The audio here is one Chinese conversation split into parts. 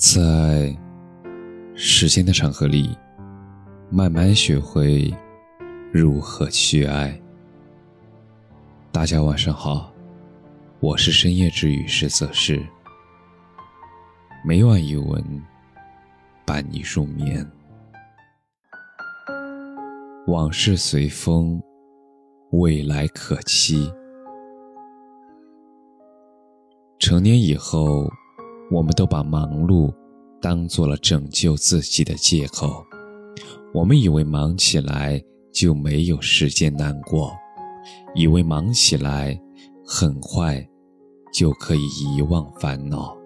在时间的长河里，慢慢学会如何去爱。大家晚上好，我是深夜治愈师泽是每晚一文伴你入眠。往事随风，未来可期。成年以后，我们都把忙碌当做了拯救自己的借口。我们以为忙起来就没有时间难过，以为忙起来很快就可以遗忘烦恼。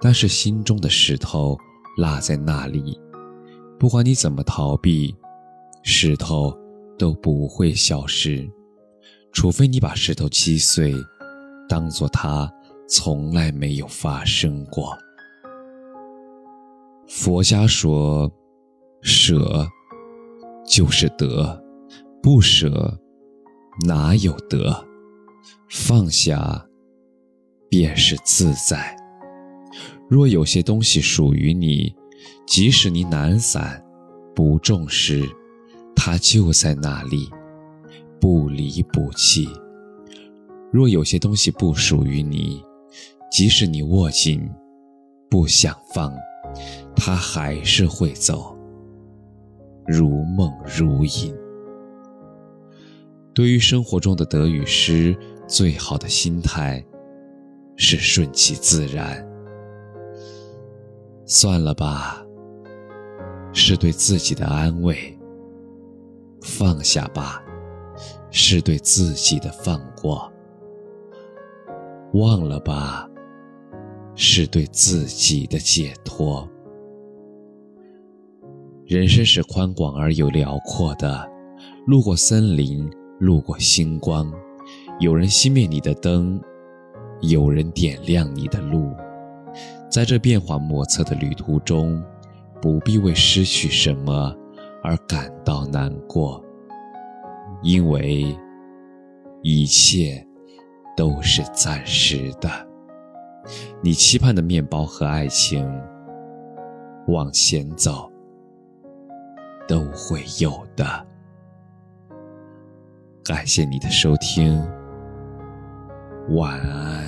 但是心中的石头落在那里，不管你怎么逃避。石头都不会消失，除非你把石头击碎，当做它从来没有发生过。佛家说，舍就是得，不舍哪有得？放下便是自在。若有些东西属于你，即使你懒散，不重视。它就在那里，不离不弃。若有些东西不属于你，即使你握紧，不想放，他还是会走，如梦如影。对于生活中的得与失，最好的心态是顺其自然。算了吧，是对自己的安慰。放下吧，是对自己的放过；忘了吧，是对自己的解脱。人生是宽广而又辽阔的，路过森林，路过星光，有人熄灭你的灯，有人点亮你的路。在这变化莫测的旅途中，不必为失去什么。而感到难过，因为一切都是暂时的。你期盼的面包和爱情，往前走都会有的。感谢你的收听，晚安。